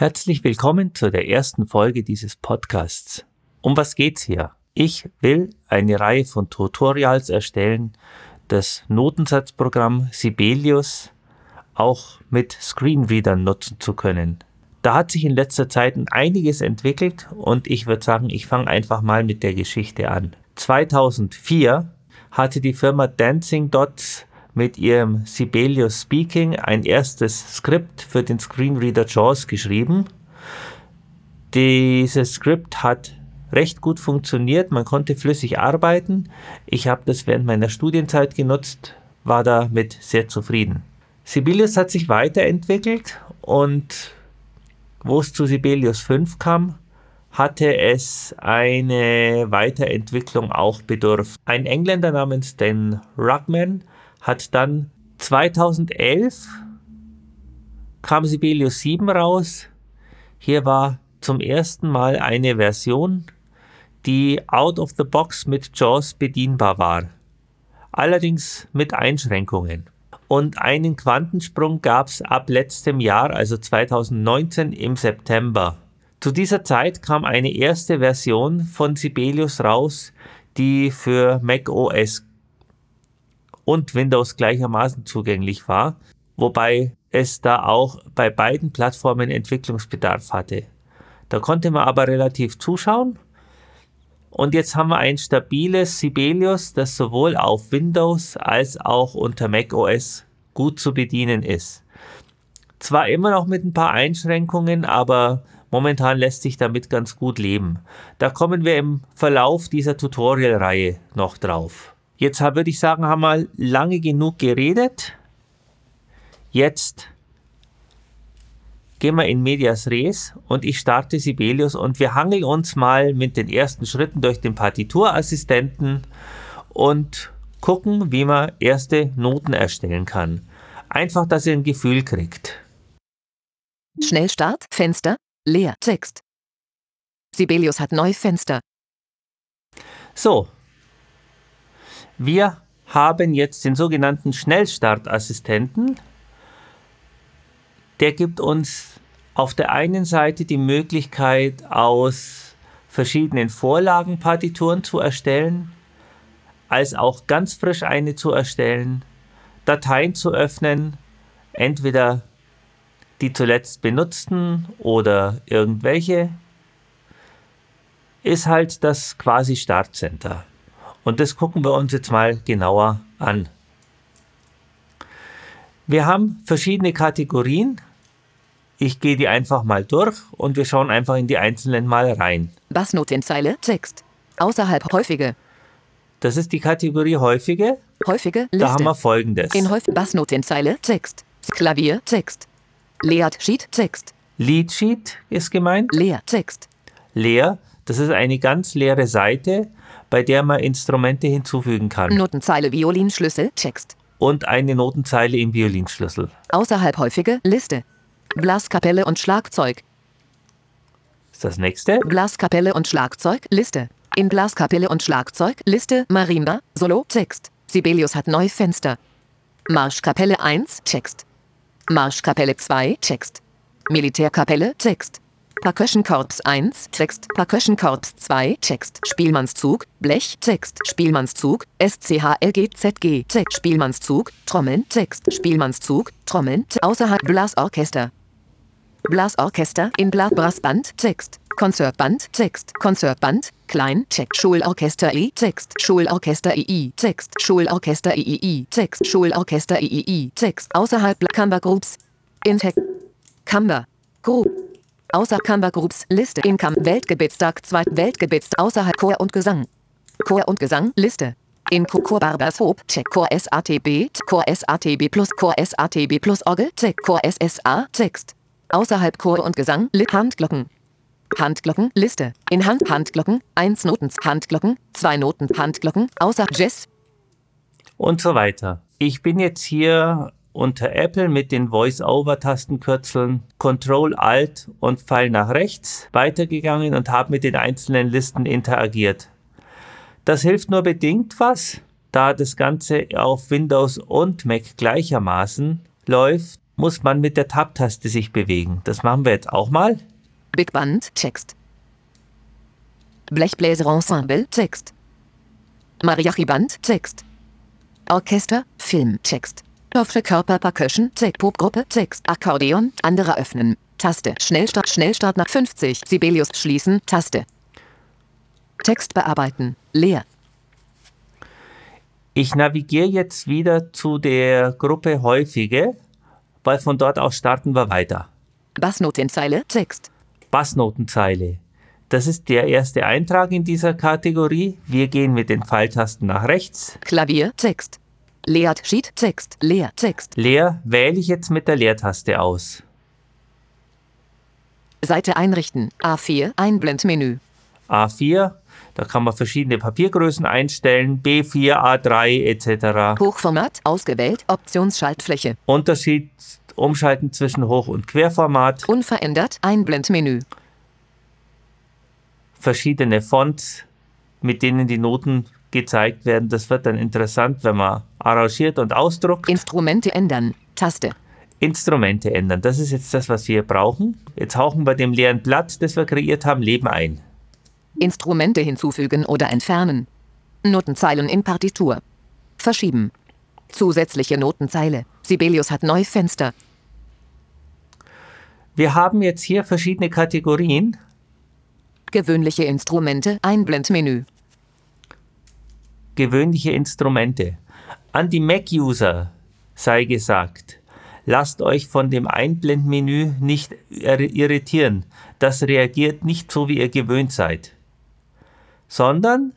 Herzlich willkommen zu der ersten Folge dieses Podcasts. Um was geht's hier? Ich will eine Reihe von Tutorials erstellen, das Notensatzprogramm Sibelius auch mit Screenreadern nutzen zu können. Da hat sich in letzter Zeit einiges entwickelt und ich würde sagen, ich fange einfach mal mit der Geschichte an. 2004 hatte die Firma Dancing Dots mit ihrem Sibelius Speaking ein erstes Skript für den Screenreader JAWS geschrieben. Dieses Skript hat recht gut funktioniert, man konnte flüssig arbeiten. Ich habe das während meiner Studienzeit genutzt, war damit sehr zufrieden. Sibelius hat sich weiterentwickelt und wo es zu Sibelius 5 kam, hatte es eine Weiterentwicklung auch bedurft. Ein Engländer namens Dan Rugman hat dann 2011 kam Sibelius 7 raus. Hier war zum ersten Mal eine Version, die out of the box mit JAWS bedienbar war. Allerdings mit Einschränkungen. Und einen Quantensprung gab es ab letztem Jahr, also 2019 im September. Zu dieser Zeit kam eine erste Version von Sibelius raus, die für Mac OS und Windows gleichermaßen zugänglich war, wobei es da auch bei beiden Plattformen Entwicklungsbedarf hatte. Da konnte man aber relativ zuschauen. Und jetzt haben wir ein stabiles Sibelius, das sowohl auf Windows als auch unter macOS gut zu bedienen ist. Zwar immer noch mit ein paar Einschränkungen, aber momentan lässt sich damit ganz gut leben. Da kommen wir im Verlauf dieser Tutorial-Reihe noch drauf. Jetzt würde ich sagen, haben wir lange genug geredet. Jetzt gehen wir in Medias Res und ich starte Sibelius und wir hangeln uns mal mit den ersten Schritten durch den Partiturassistenten und gucken, wie man erste Noten erstellen kann. Einfach, dass ihr ein Gefühl kriegt. Schnellstart, Fenster, leer, Text. Sibelius hat neu Fenster. So, wir haben jetzt den sogenannten Schnellstartassistenten. Der gibt uns auf der einen Seite die Möglichkeit, aus verschiedenen Vorlagen Partituren zu erstellen, als auch ganz frisch eine zu erstellen, Dateien zu öffnen, entweder die zuletzt benutzten oder irgendwelche, ist halt das quasi Startcenter. Und das gucken wir uns jetzt mal genauer an. Wir haben verschiedene Kategorien. Ich gehe die einfach mal durch und wir schauen einfach in die einzelnen mal rein. Bassnotenzeile, Text. Außerhalb häufige. Das ist die Kategorie häufige. Häufige Liste. Da haben wir folgendes. In häufig Bassnotenzeile, Text. Klavier, Text. Leert Sheet, Text. Lead Sheet ist gemeint. Leer, Text. Leer, das ist eine ganz leere Seite bei der man Instrumente hinzufügen kann. Notenzeile Violinschlüssel, Text. Und eine Notenzeile im Violinschlüssel. Außerhalb häufige Liste. Blaskapelle und Schlagzeug. Ist das nächste? Blaskapelle und Schlagzeug, Liste. In Blaskapelle und Schlagzeug, Liste, Marimba, Solo, Text. Sibelius hat neu Fenster. Marschkapelle 1, Text. Marschkapelle 2, Text. Militärkapelle, Text. Percussion Corps 1, Text, Percussion Corps 2, Text, Spielmannszug, Blech, Text, Spielmannszug, SCHLGZG, Text, Spielmannszug, Trommeln, Text, Spielmannszug, Trommeln, außerhalb Blasorchester. Blasorchester in Blasbrassband, Text, Konzertband, Text, Konzertband, Klein, Text, Schulorchester I, Text, Schulorchester II, Text, Schulorchester III, Text, Schulorchester III, Text, außerhalb Camber Groups, in Text, Camber, Group, Außer Kamba Groups Liste Income Weltgebietstag 2 Weltgebietstag außerhalb Chor und Gesang. Chor und Gesang Liste. In Chor Barbers Hope Check Chor SATB Chor SATB plus Chor SATB plus Orgel Check Chor SSA Text. Außerhalb Chor und Gesang Lit Handglocken. Handglocken Liste. In Hand Handglocken 1 Noten Handglocken 2 Noten Handglocken außer Jazz und so weiter. Ich bin jetzt hier unter Apple mit den Voice-Over-Tastenkürzeln Control Alt und Pfeil nach rechts weitergegangen und habe mit den einzelnen Listen interagiert. Das hilft nur bedingt was, da das Ganze auf Windows und Mac gleichermaßen läuft, muss man mit der Tab-Taste sich bewegen. Das machen wir jetzt auch mal. Big Band, Text. Blechbläser Ensemble, Text. Mariachi Band, Text. Orchester, Film, Text. Dorfsche Körper Percussion, Text, Popgruppe, Text, Akkordeon, andere öffnen. Taste, Schnellstart, Schnellstart nach 50, Sibelius schließen, Taste. Text bearbeiten, leer. Ich navigiere jetzt wieder zu der Gruppe häufige, weil von dort aus starten wir weiter. Bassnotenzeile, Text. Bassnotenzeile. Das ist der erste Eintrag in dieser Kategorie. Wir gehen mit den Pfeiltasten nach rechts. Klavier, Text. Leert Sheet, Text, leer, Text. Leer wähle ich jetzt mit der Leertaste aus. Seite einrichten, A4, Einblendmenü. A4, da kann man verschiedene Papiergrößen einstellen, B4, A3 etc. Hochformat, ausgewählt, Optionsschaltfläche. Unterschied umschalten zwischen Hoch- und Querformat, Unverändert, Einblendmenü. verschiedene Fonts, mit denen die Noten gezeigt werden. Das wird dann interessant, wenn man arrangiert und ausdruckt. Instrumente ändern, Taste. Instrumente ändern. Das ist jetzt das, was wir brauchen. Jetzt hauchen wir dem leeren Blatt, das wir kreiert haben, Leben ein. Instrumente hinzufügen oder entfernen. Notenzeilen in Partitur. Verschieben. Zusätzliche Notenzeile. Sibelius hat neue Fenster. Wir haben jetzt hier verschiedene Kategorien. Gewöhnliche Instrumente, Einblendmenü. Gewöhnliche Instrumente. An die Mac-User sei gesagt, lasst euch von dem Einblendmenü nicht ir- irritieren. Das reagiert nicht so, wie ihr gewöhnt seid. Sondern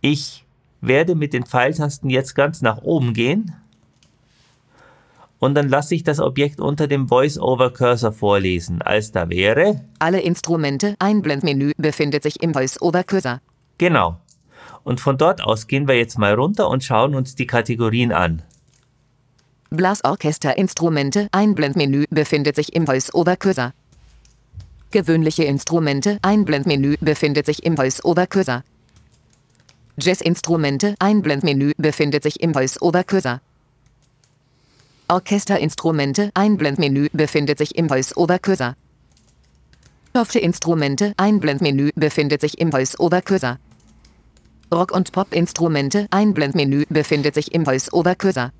ich werde mit den Pfeiltasten jetzt ganz nach oben gehen und dann lasse ich das Objekt unter dem Voice-Over-Cursor vorlesen, als da wäre, Alle Instrumente, Einblendmenü befindet sich im Voice-Over-Cursor. genau. Und von dort aus gehen wir jetzt mal runter und schauen uns die Kategorien an. Blasorchester Instrumente, Einblendmenü befindet sich im Voice-Over-Cursor. Gewöhnliche Instrumente, Einblendmenü befindet sich im Voice-Over-Cursor. Jazz-Instrumente, Einblendmenü befindet sich im Voice-Over-Cursor. Orchesterinstrumente, Einblendmenü befindet sich im Voice-Over-Cursor. Instrumente, Einblendmenü befindet sich im Voice-Over-Cursor. Rock- und Pop-Instrumente, Einblendmenü befindet sich im Voice-Over-Cursor.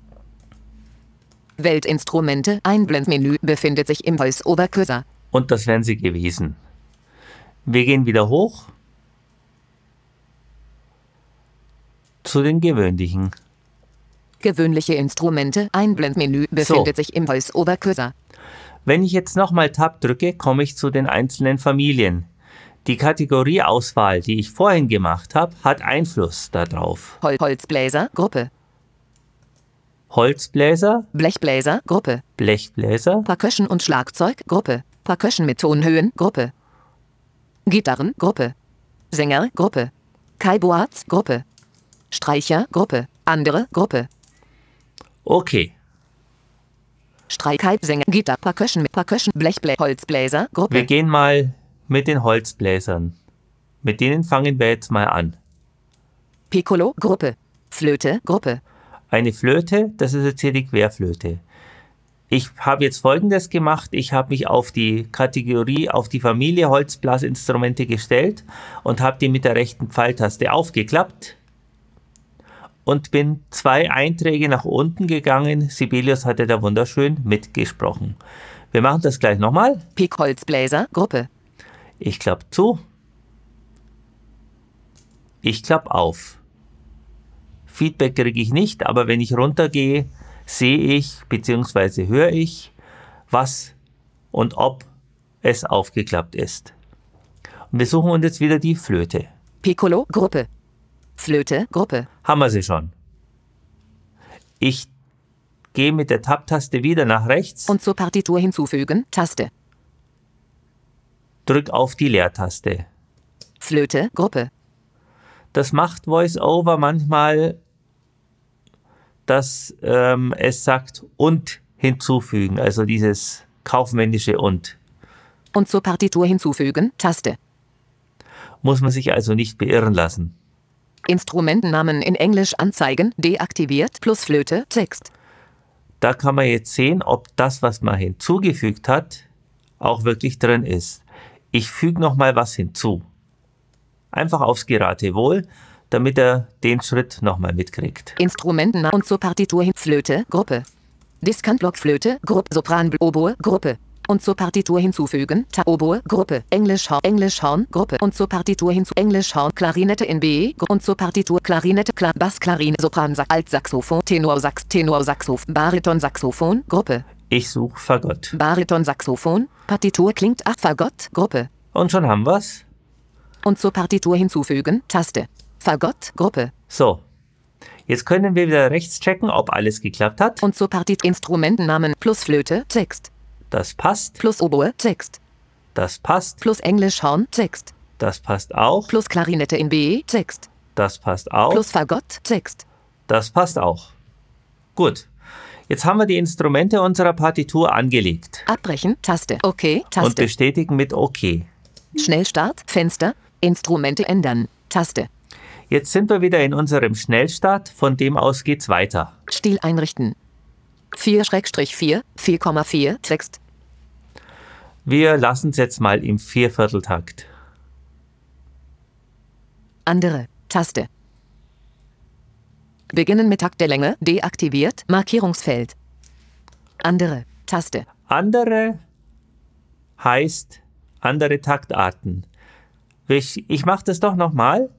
Weltinstrumente, Einblendmenü befindet sich im Voice-Over-Cursor. Und das wären sie gewesen. Wir gehen wieder hoch zu den gewöhnlichen. Gewöhnliche Instrumente, Einblendmenü befindet sich im Voice-Over-Cursor. Wenn ich jetzt nochmal Tab drücke, komme ich zu den einzelnen Familien. Die Kategorieauswahl, die ich vorhin gemacht habe, hat Einfluss darauf. Hol Holzbläser, Gruppe. Holzbläser, Blechbläser, Gruppe. Blechbläser, Percussion und Schlagzeug, Gruppe. Percussion mit Tonhöhen, Gruppe. Gitarren, Gruppe. Sänger, Gruppe. Kaiboards, Gruppe. Streicher, Gruppe. Andere, Gruppe. okay. Streichkai, Sänger, Gitarre, Percussion mit Percussion, Blechblä, Holzbläser, Wir Gruppe. gehen mal mit den Holzbläsern. Mit denen fangen wir jetzt mal an. Piccolo, Gruppe. Flöte, Gruppe. Eine Flöte, das ist jetzt hier die Querflöte. Ich habe jetzt folgendes gemacht. Ich habe mich auf die Kategorie, auf die Familie Holzblasinstrumente gestellt und habe die mit der rechten Pfeiltaste aufgeklappt und bin zwei Einträge nach unten gegangen. Sibelius hatte da wunderschön mitgesprochen. Wir machen das gleich nochmal. Pick Holzbläser, Gruppe. Ich klappe zu. Ich klappe auf. Feedback kriege ich nicht, aber wenn ich runtergehe, sehe ich bzw. höre ich, was und ob es aufgeklappt ist. Und wir suchen uns jetzt wieder die Flöte. Piccolo, Gruppe. Flöte, Gruppe. Haben wir sie schon. Ich gehe mit der Tab-Taste wieder nach rechts, Und zur Partitur hinzufügen, Taste. Drück auf die Leertaste. Flöte, Gruppe. Das macht VoiceOver manchmal, dass ähm, es sagt und hinzufügen, also dieses kaufmännische und. Und zur Partitur hinzufügen, Taste. Muss man sich also nicht beirren lassen. Instrumentennamen in Englisch anzeigen, deaktiviert, plus Flöte, Text. Da kann man jetzt sehen, ob das, was man hinzugefügt hat, auch wirklich drin ist. Ich füge nochmal was hinzu. Einfach aufs Geratewohl, damit er den Schritt nochmal mitkriegt. Instrumenten und zur Partitur hin Flöte, Gruppe. Diskantblock Flöte, Gruppe, Sopran, Oboe, Gruppe. Und zur Partitur hinzufügen, Ta Oboe, Gruppe, Englischhorn, Englischhorn, Gruppe. Und zur Partitur hinzu, Englischhorn, Klarinette in B, und zur Partitur Klarinette, Kla Bass, Klarin, Sopran, Sax, Altsaxophon, Tenorsax, Tenorsaxophon, Baritonsaxophon, Gruppe. Ich suche Fagott. Baritonsaxophon, Partitur klingt ach Fagott, Gruppe. Und schon haben wir's. Und zur Partitur hinzufügen, Taste. Fagott, Gruppe. So. Jetzt können wir wieder rechts checken, ob alles geklappt hat. Und zur Partitur Instrumentennamen plus Flöte, Text. Das passt. Plus Oboe, Text. Das passt. Plus Englischhorn, Text. Das passt auch. Plus Klarinette in B, Text. Das passt auch. Plus Fagott, Text. Das passt auch. Gut. Jetzt haben wir die Instrumente unserer Partitur angelegt. Abbrechen, Taste. OK, Und Taste. bestätigen mit OK. Schnellstart, Fenster. Instrumente ändern. Taste. Jetzt sind wir wieder in unserem Schnellstart. Von dem aus geht's weiter. Stil einrichten. 4-4, 4,4, Text. Wir lassen es jetzt mal im Viervierteltakt. Andere. Taste. Beginnen mit Takt der Länge. Deaktiviert. Markierungsfeld. Andere. Taste. Andere heißt andere Taktarten. Ich, ich mache das doch nochmal.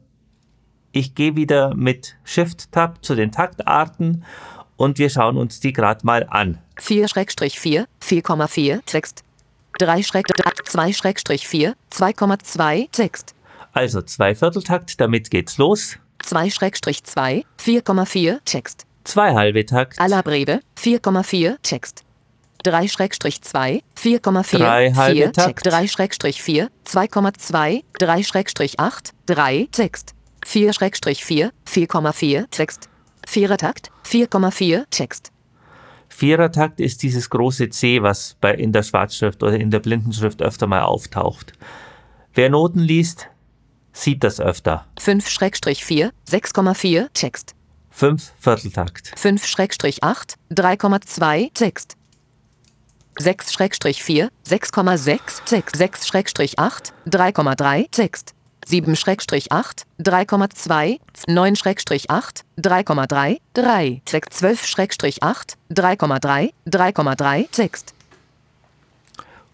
Ich gehe wieder mit Shift-Tab zu den Taktarten und wir schauen uns die gerade mal an. 4-4, 4,4, Text. 3-2-4, 2,2, Text. Also Zweivierteltakt, damit geht's los. 2-2, 4,4, Text. Zwei halbe Takt. Alla Breve, 4,4, Text. 3-2, 4,4, Drei halbe 4, Takt. Text. 3-4, 2,2, 3-8, 3, Text. 4-4, 4,4, Text. Vierer Takt, 4,4, Text. Vierertakt ist dieses große C, was bei, in der Schwarzschrift oder in der Blindenschrift öfter mal auftaucht. Wer Noten liest, sieht das öfter. 5-4, 6,4, Text. Fünf Vierteltakt. 5-8, 3,2, Text. 6-4, 6,6, Text. 6-8, 3,3, Text. 7-8, 3,2, 9-8, 3,3, 3, Text. 12-8, 3,3, 3,3, Text.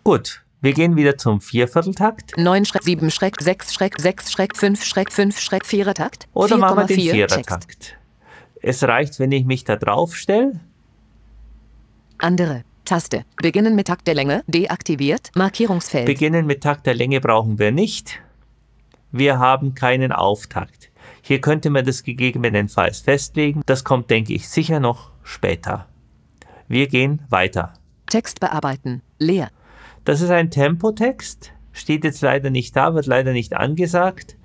Gut, wir gehen wieder zum Viervierteltakt. 9 7 Schreck 6 Schreck 6 Schreck 5 Schreck 5 Schreck 4 Takt. Oder machen wir den 4,4 Vierertakt. Es reicht, wenn ich mich da drauf stelle. Andere. Taste. Beginnen mit Takt der Länge. Deaktiviert. Markierungsfeld. Beginnen mit Takt der Länge brauchen wir nicht. Wir haben keinen Auftakt. Hier könnte man das gegebenenfalls festlegen. Das kommt, denke ich, sicher noch später. Wir gehen weiter. Text bearbeiten. Leer. Das ist ein Tempotext, steht jetzt leider nicht da, wird leider nicht angesagt.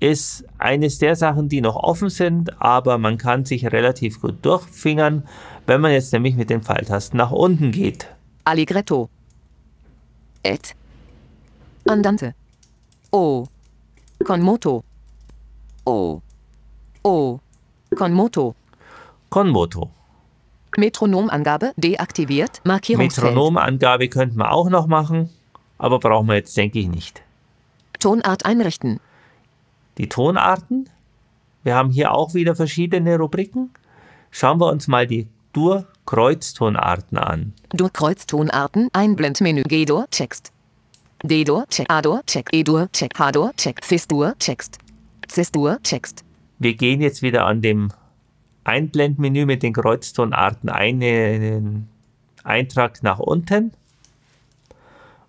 Ist eines der Sachen, die noch offen sind, aber man kann sich relativ gut durchfingern, wenn man jetzt nämlich mit den Pfeiltasten nach unten geht. Allegretto. Et. Andante. O. Con moto. O. O. Con moto. Con moto. Metronomangabe deaktiviert. Markierungsfeld. Metronomangabe könnten wir auch noch machen, aber brauchen wir jetzt, denke ich, nicht. Tonart einrichten. Die Tonarten. Wir haben hier auch wieder verschiedene Rubriken. Schauen wir uns mal die Dur-Kreuztonarten an. Dur Kreuztonarten. Einblendmenü. G-Dur. Text. D-Dur. Check. A-Dur. Check. E-Dur. Check. H-Dur. Check. Fis-Dur. Text. Cis-Dur. Text. Wir gehen jetzt wieder an dem Einblendmenü mit den Kreuztonarten einen Eintrag nach unten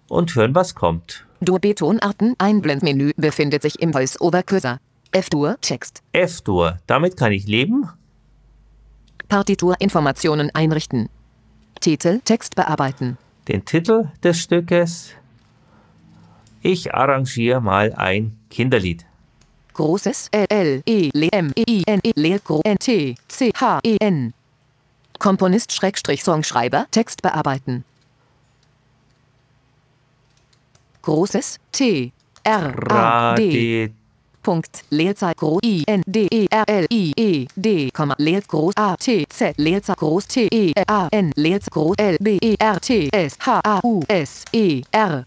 und hören, was kommt. Dur B-Tonarten. Einblendmenü befindet sich im Voice-Over-Cursor. F-Dur. Text. F-Dur, damit kann ich leben. Partiturinformationen einrichten. Titel. Text bearbeiten. Den Titel des Stückes. Ich arrangiere mal ein Kinderlied. Großes L L E L M E I N E L Gro N T C H E N. Komponist Schrägstrich Songschreiber Text bearbeiten. Großes T R A D Punkt, Leerzeit groß I, N, D, E, R, L, I, E, D, Komma, Leer groß A, T, Z, Leerzeit groß T, E, A, N, Leerzeit groß L, B, E, R, T, S, H, A, U, S, E, R.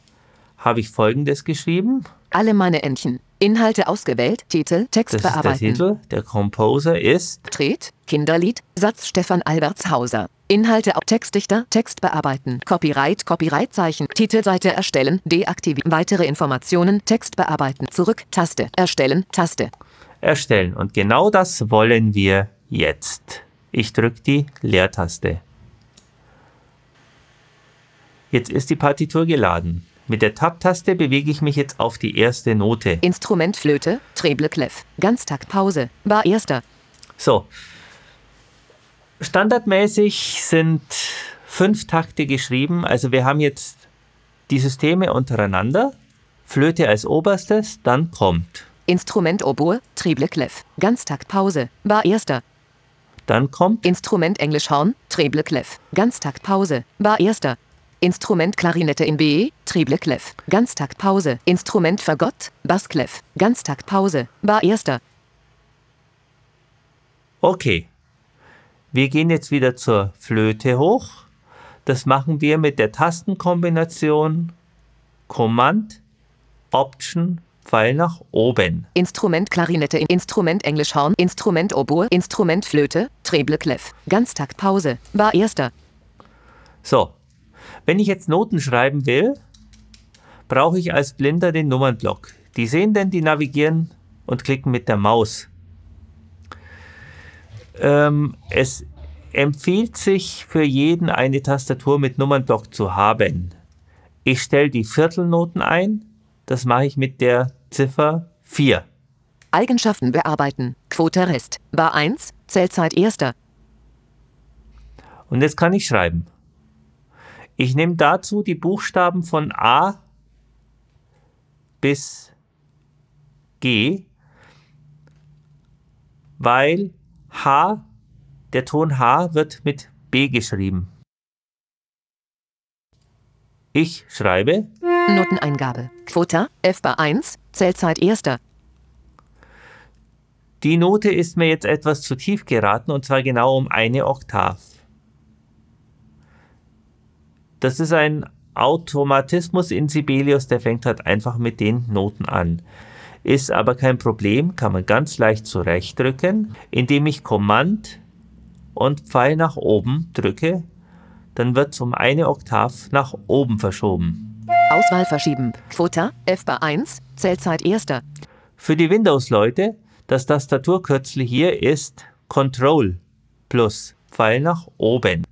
Habe ich folgendes geschrieben. Alle meine Entchen. Inhalte ausgewählt, Titel, Text Das ist der bearbeiten. Titel. Der Composer ist Tret, Kinderlied, Satz Stefan Albertshauser. Inhalte auf Textdichter, Text bearbeiten. Copyright, Copyright-Zeichen. Titelseite erstellen, deaktivieren. Weitere Informationen, Text bearbeiten. Zurück, Taste. Erstellen, Taste. Erstellen. Und genau das wollen wir jetzt. Ich drücke die Leertaste. Jetzt ist die Partitur geladen. Mit der Tab-Taste bewege ich mich jetzt auf die erste Note. Instrument Flöte, Treble Clef. Ganztakt Pause. Bar erster. So. Standardmäßig sind fünf Takte geschrieben. Also wir haben jetzt die Systeme untereinander. Flöte als oberstes, dann kommt. Instrument Oboe, Treble Clef. Ganztakt Pause. Bar erster. Dann kommt Instrument Englisch Horn, Treble Clef. Ganztakt Pause. Bar erster. Instrument Klarinette in B, Treble Clef. Ganztakt Pause. Instrument Fagott, Bass Clef. Ganztakt Pause. Bar erster. Okay. Wir gehen jetzt wieder zur Flöte hoch. Das machen wir mit der Tastenkombination Command, Option, Pfeil nach oben. Instrument Klarinette in Instrument Englisch Horn, Instrument Oboe, Instrument Flöte, Treble Clef. Ganztakt Pause. Bar erster. So. Wenn ich jetzt Noten schreiben will, brauche ich als Blinder den Nummernblock. Die Sehenden, die navigieren und klicken mit der Maus. Ähm, es empfiehlt sich für jeden eine Tastatur mit Nummernblock zu haben. Ich stelle die Viertelnoten ein. Das mache ich mit der Ziffer 4. Eigenschaften bearbeiten. Quote Rest. Bar 1. Zählzeit erster. Und jetzt kann ich schreiben. Ich nehme dazu die Buchstaben von A bis G, weil H, der Ton H wird mit B geschrieben. Ich schreibe Noteneingabe. Quota. F Bar 1. Zählzeit erster. Die Note ist mir jetzt etwas zu tief geraten und zwar genau um eine Oktav. Das ist ein Automatismus in Sibelius, der fängt halt einfach mit den Noten an. Ist aber kein Problem, kann man ganz leicht zurechtdrücken, indem ich Command und Pfeil nach oben drücke, dann wird es um eine Oktav nach oben verschoben. Auswahl verschieben. Quota. F Bar 1. Zählzeit erster. Für die Windows-Leute, das Tastaturkürzel hier ist Control plus Pfeil nach oben.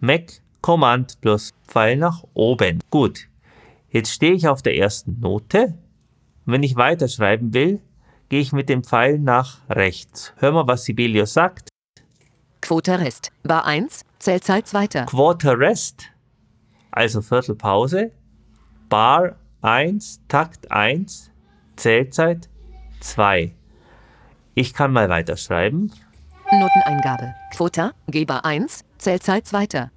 Mac Command plus Pfeil nach oben. Gut, jetzt stehe ich auf der ersten Note. Wenn ich weiterschreiben will, gehe ich mit dem Pfeil nach rechts. Hör mal, was Sibelius sagt. Quote Rest. Bar 1. Zählzeit zweiter. Quarter Rest, also Viertelpause. Bar 1, Takt 1, Zählzeit 2. Ich kann mal weiterschreiben. Noteneingabe. Quota. G Bar 1. Zählzeit zweiter.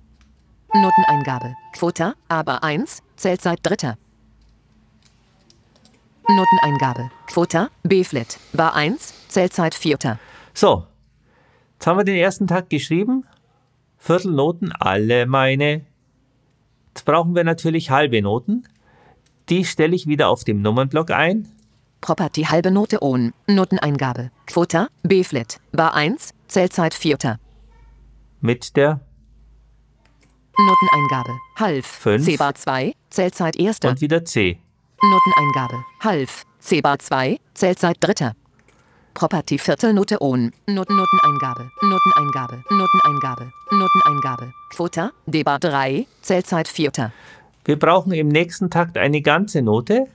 Noteneingabe. Quota. A Bar 1. Zählzeit dritter. Noteneingabe. Quota. B Flat. Bar 1. Zählzeit vierter. So, jetzt haben wir den ersten Takt geschrieben. Viertelnoten, alle meine. Jetzt brauchen wir natürlich halbe Noten. Die stelle ich wieder auf dem Nummernblock ein. Property halbe Note on. Noteneingabe. Quota. B Flat. Bar 1. Zählzeit vierter. mit der Noteneingabe. Half. Fünf. C Bar 2. Zählzeit erster. und wieder C. Noteneingabe. Half. C Bar 2. Zählzeit dritter. Property Viertelnote on. Noten Noteneingabe. Noteneingabe. Noteneingabe. Noteneingabe. Quota. D Bar 3. Zählzeit vierter. Wir brauchen im nächsten Takt eine ganze Note.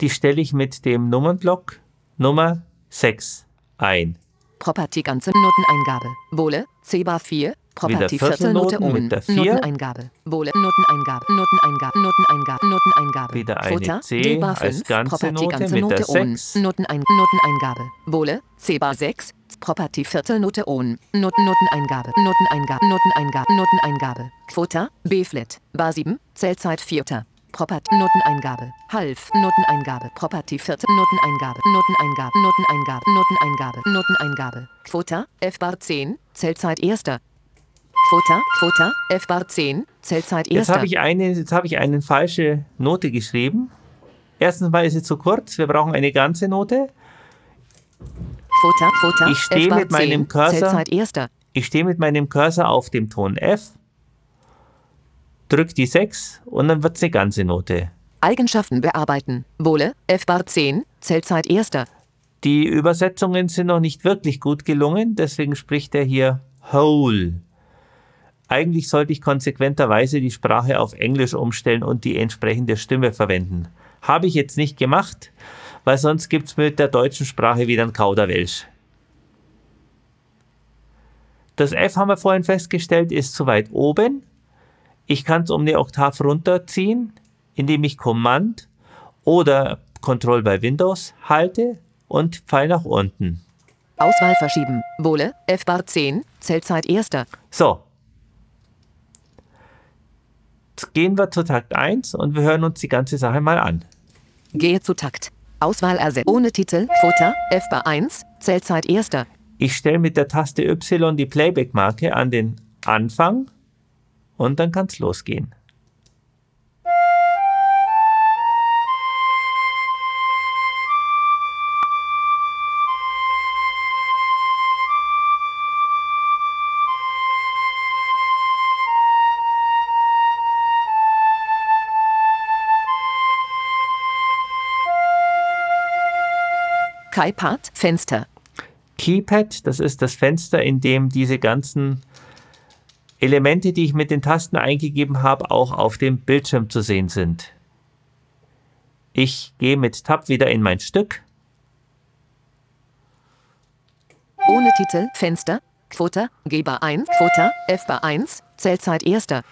Die stelle ich mit dem Nummernblock Nummer 6 ein. Property ganze Noteneingabe. Wohle. C Bar 4. Property Wieder Viertelnote on. mit der vier. Noteneingabe. Wohle. Noteneingabe. Noteneingabe. Noteneingabe. Noteneingabe. Wieder eine Quota. C D Bar als 5. ganze Property Note ganze mit Note der on. sechs. Notenein Noteneingabe. Wohle. C Bar 6. Property Viertelnote on. Noten Noteneingabe. Noteneingabe. Noteneingabe. Noteneingabe. Quota. B Flat. Bar 7. Zählzeit vierter. Property, Noteneingabe, Half, Noteneingabe, Property, vierte Noteneingabe, Noteneingabe, Noteneingabe, Noteneingabe, Noteneingabe, Quota, F-Bar 10, Zählzeit erster. Quota, Quota, F-Bar 10, Zählzeit Jetzt erster. habe ich, eine, jetzt habe ich eine falsche Note geschrieben. Erstens mal ist sie zu kurz. Wir brauchen eine ganze Note. Quota, Quota, Ich stehe mit meinem 10, Cursor- erster. Ich stehe mit meinem Cursor auf dem Ton F, drücke die 6 und dann wird es eine ganze Note. Eigenschaften bearbeiten. Wohle, F-Bar 10, Zählzeit erster. Die Übersetzungen sind noch nicht wirklich gut gelungen, deswegen spricht er hier whole. Eigentlich sollte ich konsequenterweise die Sprache auf Englisch umstellen und die entsprechende Stimme verwenden. Habe ich jetzt nicht gemacht, weil sonst gibt es mit der deutschen Sprache wieder ein Kauderwelsch. Das F haben wir vorhin festgestellt, ist zu weit oben. Ich kann es um eine Oktav runterziehen, indem ich Command oder Control bei Windows halte und Pfeil nach unten. Auswahl verschieben. Wohle, F-Bar 10, Zählzeit erster. So. Gehen wir zu Takt 1 und wir hören uns die ganze Sache mal an. Gehe zu Takt. Auswahl ersetzen. Ohne Titel, Quota, F-Bar 1, Zählzeit erster. Ich stelle mit der Taste Y die Playback-Marke an den Anfang und dann kann es losgehen. Keypad, Fenster. Keypad, das ist das Fenster, in dem diese ganzen Elemente, die ich mit den Tasten eingegeben habe, auch auf dem Bildschirm zu sehen sind. Ich gehe mit Tab wieder in mein Stück. Ohne Titel, Fenster. Quota, G-Bar 1, Quota, F-Bar 1, Zählzeit erster.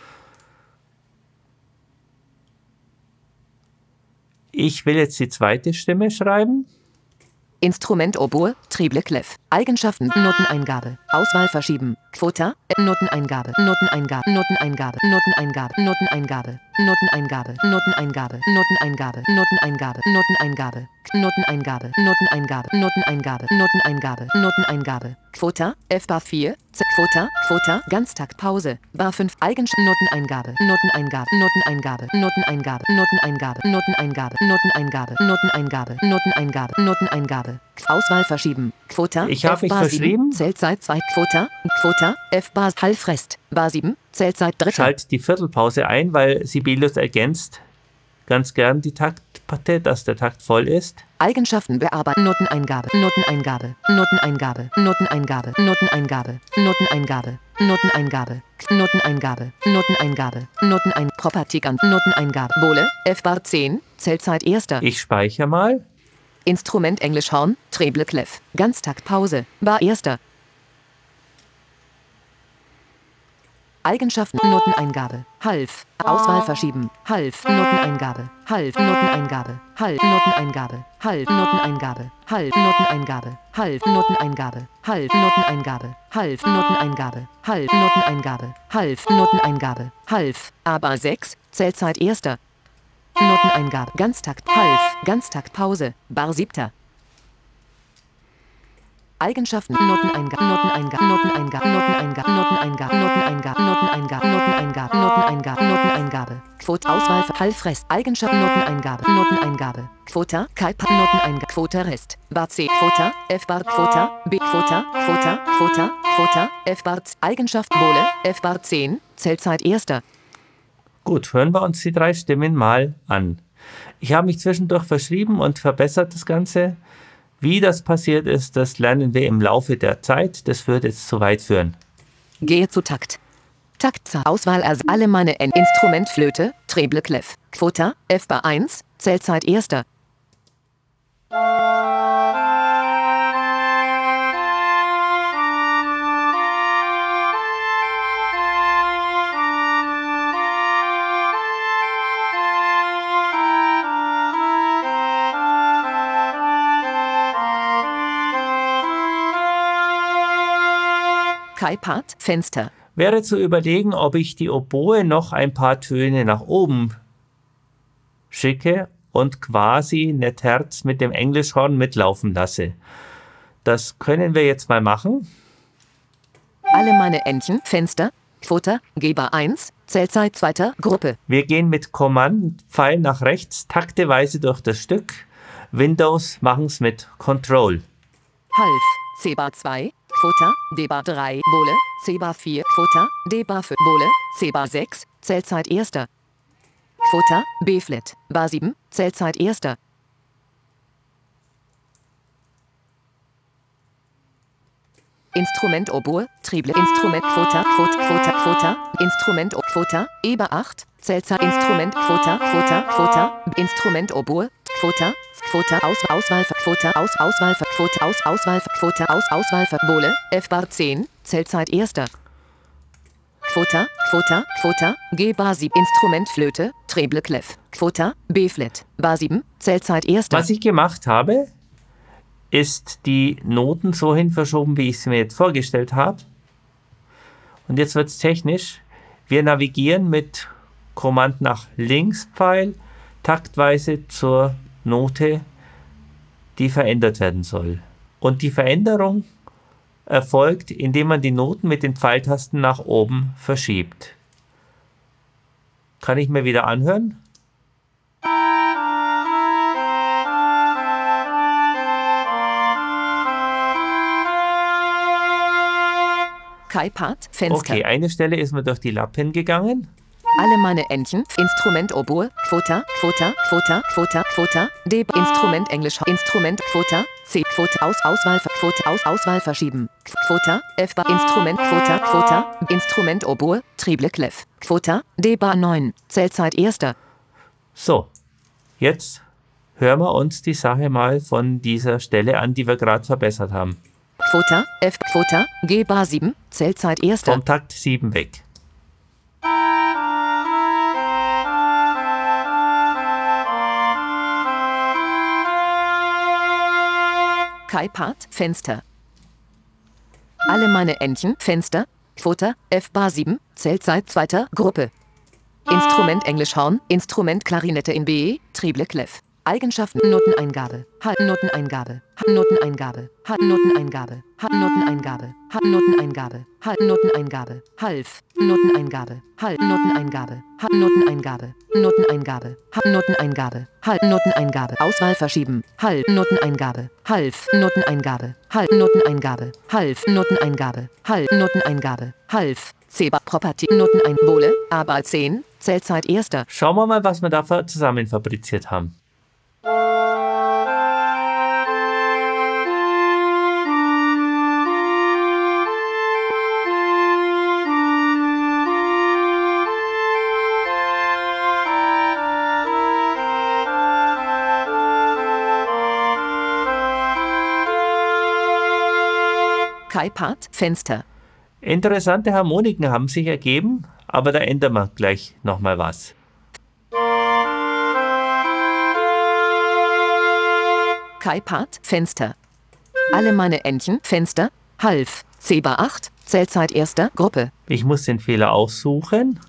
Ich will jetzt die zweite Stimme schreiben. Instrument Oboe, Treble Clef. Eigenschaften, Noteneingabe. Auswahl verschieben. Quota, äh, Noteneingabe, Noteneingabe, Noteneingabe, Noteneingabe, Noteneingabe, Noteneingabe, Noteneingabe, Noteneingabe, Noteneingabe, Noteneingabe, Noteneingabe, Noteneingabe, Noteneingabe, Noteneingabe, Noteneingabe. Quota, F Bar 4, Z Quota, Quota, Ganztakt Pause, Bar 5, Eigenschaften, Noteneingabe, Noteneingabe, Noteneingabe, Noteneingabe, Noteneingabe, Noteneingabe, Noteneingabe, Noteneingabe, Noteneingabe, Noteneingabe. Auswahl verschieben. Quota, Ich hab F mich Bar 7, verschrieben. Zählzeit 2, Quota, Quota, F Bar Hallfrest, Bar 7, Zählzeit 3. Schalt die Viertelpause ein, weil Sibelius ergänzt ganz gern die Taktpartie, dass der Takt voll ist. Eigenschaften bearbeiten. Noteneingabe. Noteneingabe. Noteneingabe. Noteneingabe. Noteneingabe. Noteneingabe. Noteneingabe. Noteneingabe. Noteneingabe. Notenein. Property ganz. Noteneingabe. Wohle. F-Bar 10. Zählzeit erster. Ich speichere mal. Instrument Englisch Horn. Treble Clef. Ganztakt Pause. Bar erster. Eigenschaften Noteneingabe. Half. Auswahl verschieben. Half. Noteneingabe. Half. Noteneingabe. Half. Noteneingabe. Half. Noteneingabe. Half. Noteneingabe. Half. Noteneingabe. Half. Noteneingabe. Half. Noteneingabe. Half. Noteneingabe. Half. Noteneingabe. Half. Aber 6. Zählzeit erster. Noteneingabe. Ganztakt. Half. Ganztakt Pause. Bar siebter. Eigenschaften Noteneingabe Noteneingabe Noteneingabe Noteneingabe Noteneingabe Noteneingabe Noteneingabe Noteneingabe Noteneingabe Noteneingabe Quote Auswahl für Hallfrest Eigenschaften Noteneingabe Noteneingabe Quota Kaipa Noteneingabe Quota Rest Bar C Quota F Bar Quota B Quota Quota Quota Quota F Bar Eigenschaft Wohle F Bar 10 Zählzeit erster Gut, hören wir uns die drei Stimmen mal an. Ich habe mich zwischendurch verschrieben und verbessert das Ganze. Wie das passiert ist, das lernen wir im Laufe der Zeit. Das wird jetzt zu weit führen. Gehe zu Takt. Taktzahl. Auswahl als alle meine N. Instrument Flöte, Treble Clef. Quota, F Bar 1, Zählzeit erster. Kaipat, Fenster. Wäre zu überlegen, ob ich die Oboe noch ein paar Töne nach oben schicke und quasi Netherz mit dem Englischhorn mitlaufen lasse. Das können wir jetzt mal machen. Alle meine Entchen, Fenster, Quota, Geber 1, Zählzeit zweiter Gruppe. Wir gehen mit Command-Pfeil nach rechts takteweise durch das Stück. Windows machen es mit Control. Half, C-Bar 2, Quota, D-Bar 3, Bole, C-Bar 4, Quota, D-Bar 5, Bole, C-Bar 6, Zählzeit erster. Quota, B-Flat, Bar 7, Zählzeit erster. Instrument Oboe, Triple, Instrument Quota, Quota, Quota, Quota, Instrument Quota, Eber 8, Zählzeit, Instrument Quota, Quota, Quota, Instrument Oboe, Quota, Quota, Aus, Auswahl, Quota, Aus, Auswahl, Quota, Aus, Auswahl, Quota, Aus, Auswahl, Bole, F-Bar 10, Zählzeit erster. Quota, Quota, Quota, G Bar 7, Instrument Flöte, Treble Clef, Quota, B-Flat, Bar 7, Zählzeit erster. Was ich gemacht habe, ist die Noten so hin verschoben, wie ich sie mir jetzt vorgestellt habe. Und jetzt wird es technisch. Wir navigieren mit Command nach links Pfeil taktweise zur Note, die verändert werden soll. Und die Veränderung erfolgt, indem man die Noten mit den Pfeiltasten nach oben verschiebt. Kann ich mir wieder anhören? Okay, eine Stelle ist mir durch die Lappen gegangen. Alle meine Entchen, Instrument Oboe, Quota, Quota, Quota, Quota, Quota, D, Instrument Englisch, Instrument Quota, C, Quota, Aus, Auswahl, Quota, Aus, Auswahl verschieben, Quota, F, Bar, Instrument Quota, Quota, Instrument Oboe, Triple Clef, Quota, D, Bar 9, Zählzeit erster. So, jetzt hören wir uns die Sache mal von dieser Stelle an, die wir gerade verbessert haben. Quota, F, Quota, G, Bar 7, Zählzeit erster. Vom Takt 7 weg. Kai Part, Fenster. Alle meine Entchen, Fenster, Quota, F Bar 7, Zählzeit zweiter Gruppe. Instrument Englischhorn, Instrument Klarinette in B, Triple Clef. Eigenschaften Noteneingabe, Noteneingabe, Noteneingabe, Noteneingabe, Noteneingabe, Noteneingabe, Noteneingabe, Half, Noteneingabe, Noteneingabe, Noteneingabe, Noteneingabe, Noteneingabe, Noteneingabe, Auswahl verschieben, Half, Noteneingabe, Half, Noteneingabe, Half, Noteneingabe, Half, Noteneingabe, Half, Noteneingabe, Half, Zeba Property, Noteneinbole, aber 10, Zählzeit erster. Schauen wir mal, was wir da zusammen fabriziert haben. Kai Part, Fenster. Interessante Harmoniken haben sich ergeben, aber da ändern wir gleich nochmal was. Kai Part, Fenster. Alle meine Entchen, Fenster, Half, C-Bar 8, Zählzeit erster Gruppe. Ich muss den Fehler aussuchen.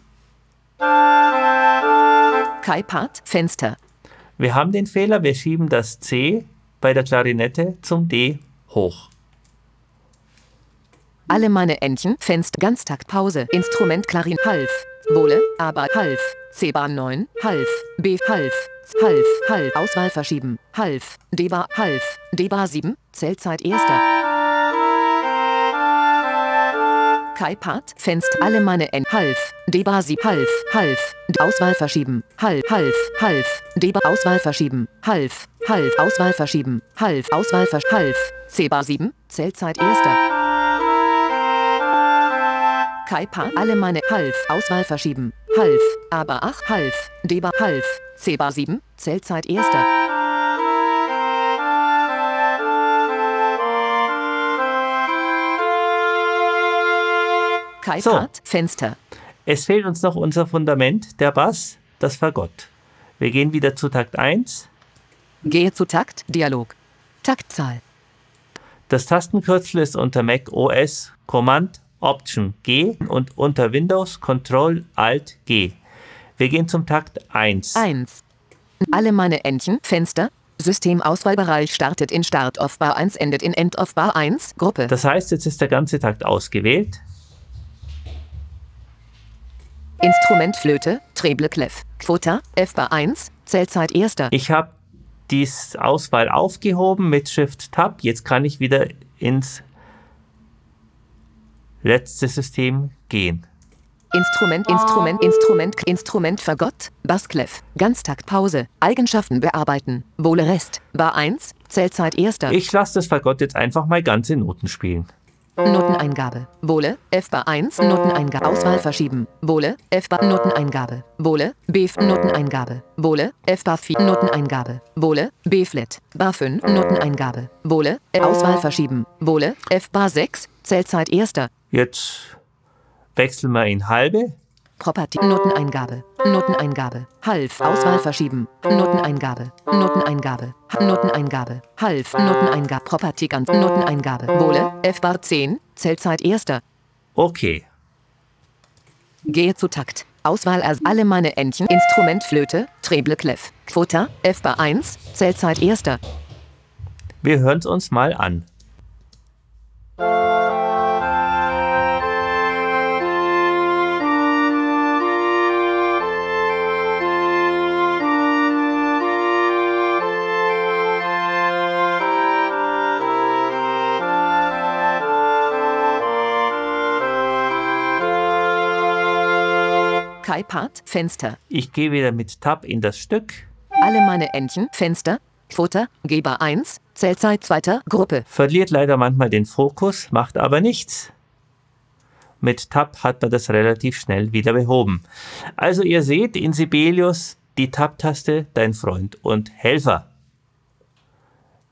Kai Part, Fenster. Wir haben den Fehler, wir schieben das C bei der Klarinette zum D hoch. Alle meine Entchen, Fenster, Ganztaktpause, Instrument Klarin, Half, Bole, aber Half, C-Bar 9, Half, B, Half, Half, Half, Auswahl verschieben, Half, D-Bar, Half, D-Bar 7, Zählzeit erster. Kai Part, Fenster, alle meine N, Half, D-Bar 7, Half, Half, Auswahl verschieben, Half, Half, Half, D-Bar, Auswahl verschieben, Half, Half, Auswahl verschieben, Half, Auswahl versch, Half, C-Bar 7, Zählzeit erster. Kai Paar, alle meine Half, Auswahl verschieben, Half, aber 8, Half, D-Bar, Half, C-Bar 7, Zählzeit erster. Kai So. Fenster. Es fehlt uns noch unser Fundament, der Bass, das Fagott. Wir gehen wieder zu Takt 1. Gehe zu Takt, Dialog. Taktzahl. Das Tastenkürzel ist unter Mac OS Command Option G und unter Windows Control Alt G. Wir gehen zum Takt 1. 1. Alle meine Entchen, Fenster. Systemauswahlbereich startet in Start of Bar 1, endet in End of Bar 1, Gruppe. Das heißt, jetzt ist der ganze Takt ausgewählt. Instrument Flöte, Treble Clef, Quota, F Bar 1, Zählzeit erster. Ich habe die Auswahl aufgehoben mit Shift Tab. Jetzt kann ich wieder ins letzte System gehen. Instrument, Instrument, Instrument, Instrument Fagott, Bassclef, Ganztaktpause, Eigenschaften bearbeiten, Wohle Rest, Bar 1, Zählzeit erster. Ich lasse das Fagott jetzt einfach mal ganze Noten spielen. Noteneingabe. Wohle, F Bar 1, Noteneingabe. Auswahl verschieben. Wohle, F Bar Noteneingabe. Wohle, B Noteneingabe. Wohle, F Bar 4 Noteneingabe. Wohle, B Flat. Bar 5 Noteneingabe. Wohle, Auswahl verschieben. Wohle, F Bar 6, Zählzeit erster. Jetzt wechseln wir in halbe. Property Noteneingabe. Noteneingabe. Half. Auswahl verschieben. Noteneingabe. Noteneingabe. Noteneingabe. Half. Noteneingabe. Property ganz. Noteneingabe. Wohle. F bar 10. Zählzeit erster. Okay. Gehe zu Takt. Auswahl als alle meine Entchen. Instrument Flöte. Treble Clef. Quota. F bar 1. Zählzeit erster. Wir hören es uns mal an. Part. Fenster. Ich gehe wieder mit Tab in das Stück. Alle meine Entchen. Fenster. Quota. Geber 1. Zählzeit zweiter. Gruppe. Verliert leider manchmal den Fokus, macht aber nichts. Mit Tab hat man das relativ schnell wieder behoben. Also ihr seht in Sibelius die Tab-Taste dein Freund und Helfer.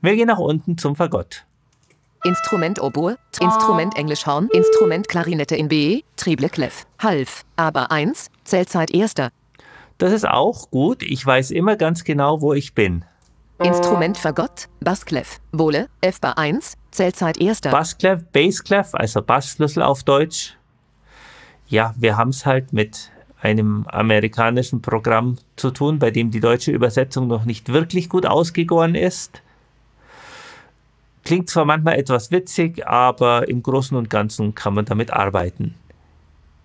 Wir gehen nach unten zum Fagott. Instrument Oboe, Instrument Englischhorn, Instrument Klarinette in B, Treble Clef, Half, aber 1, Zählzeit erster. Das ist auch gut. Ich weiß immer ganz genau, wo ich bin. Instrument Fagott, Bassclef, Wohle, F bar 1, Zählzeit erster. Bassclef, Bassclef, also Bassschlüssel auf Deutsch. Ja, wir haben es halt mit einem amerikanischen Programm zu tun, bei dem die deutsche Übersetzung noch nicht wirklich gut ausgegoren ist. Klingt zwar manchmal etwas witzig, aber im Großen und Ganzen kann man damit arbeiten.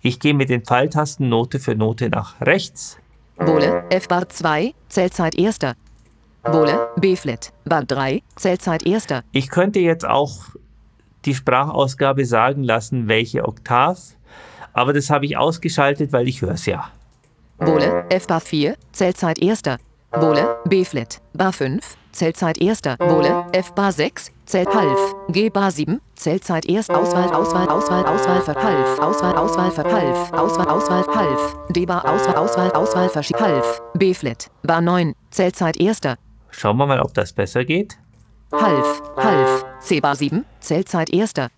Ich gehe mit den Pfeiltasten Note für Note nach rechts. Wohle, F bar 2, Zählzeit erster. Wohle, B flat, bar 3, Zählzeit erster. Ich könnte jetzt auch die Sprachausgabe sagen lassen, welche Oktav, aber das habe ich ausgeschaltet, weil ich höre es ja. Wohle, F bar 4, Zählzeit erster. Wohle, B flat, bar 5, Zählzeit erster. Wohle, F bar 6, Zähl half. G bar 7, Zählzeit erst. Auswahl, Auswahl, Auswahl, Auswahl für half. Auswahl, Auswahl für half. Auswahl, Auswahl, half. D bar Auswahl, Auswahl, Auswahl für half. B flat, bar 9, Zählzeit erster. Schauen wir mal, ob das besser geht. Half, half. C bar 7, Zählzeit erster.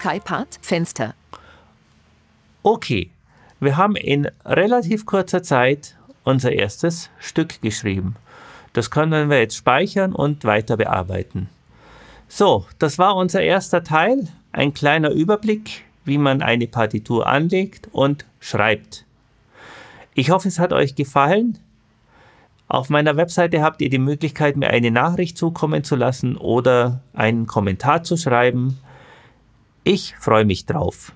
Kai Part, Fenster. Okay, wir haben in relativ kurzer Zeit unser erstes Stück geschrieben. Das können wir jetzt speichern und weiter bearbeiten. So, das war unser erster Teil, ein kleiner Überblick, wie man eine Partitur anlegt und schreibt. Ich hoffe, es hat euch gefallen. Auf meiner Webseite habt ihr die Möglichkeit, mir eine Nachricht zukommen zu lassen oder einen Kommentar zu schreiben. Ich freue mich drauf.